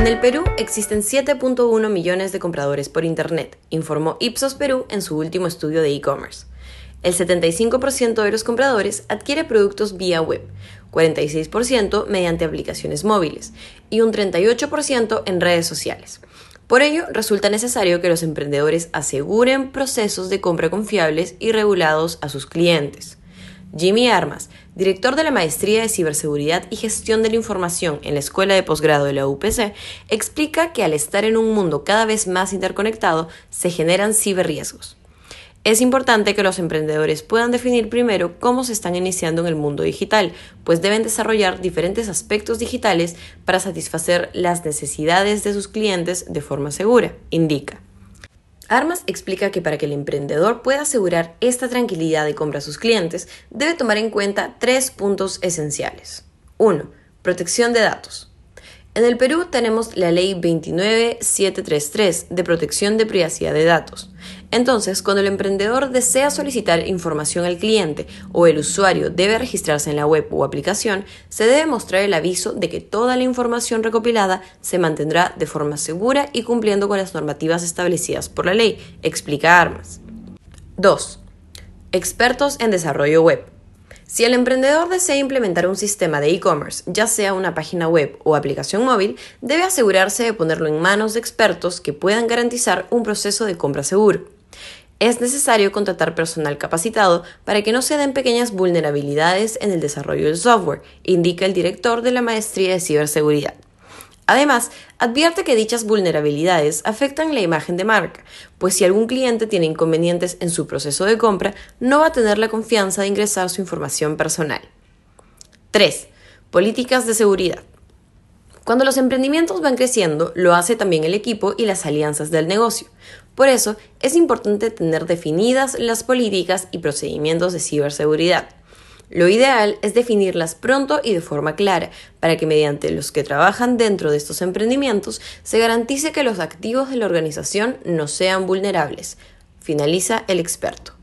En el Perú existen 7.1 millones de compradores por Internet, informó Ipsos Perú en su último estudio de e-commerce. El 75% de los compradores adquiere productos vía web, 46% mediante aplicaciones móviles y un 38% en redes sociales. Por ello, resulta necesario que los emprendedores aseguren procesos de compra confiables y regulados a sus clientes. Jimmy Armas, director de la Maestría de Ciberseguridad y Gestión de la Información en la Escuela de Posgrado de la UPC, explica que al estar en un mundo cada vez más interconectado, se generan ciberriesgos. Es importante que los emprendedores puedan definir primero cómo se están iniciando en el mundo digital, pues deben desarrollar diferentes aspectos digitales para satisfacer las necesidades de sus clientes de forma segura, indica. Armas explica que para que el emprendedor pueda asegurar esta tranquilidad de compra a sus clientes, debe tomar en cuenta tres puntos esenciales. 1. Protección de datos. En el Perú tenemos la Ley 29733 de protección de privacidad de datos. Entonces, cuando el emprendedor desea solicitar información al cliente o el usuario debe registrarse en la web o aplicación, se debe mostrar el aviso de que toda la información recopilada se mantendrá de forma segura y cumpliendo con las normativas establecidas por la ley, explica Armas. 2. Expertos en desarrollo web. Si el emprendedor desea implementar un sistema de e-commerce, ya sea una página web o aplicación móvil, debe asegurarse de ponerlo en manos de expertos que puedan garantizar un proceso de compra seguro. Es necesario contratar personal capacitado para que no se den pequeñas vulnerabilidades en el desarrollo del software, indica el director de la Maestría de Ciberseguridad. Además, advierte que dichas vulnerabilidades afectan la imagen de marca, pues si algún cliente tiene inconvenientes en su proceso de compra, no va a tener la confianza de ingresar su información personal. 3. Políticas de seguridad. Cuando los emprendimientos van creciendo, lo hace también el equipo y las alianzas del negocio. Por eso, es importante tener definidas las políticas y procedimientos de ciberseguridad. Lo ideal es definirlas pronto y de forma clara, para que mediante los que trabajan dentro de estos emprendimientos se garantice que los activos de la organización no sean vulnerables, finaliza el experto.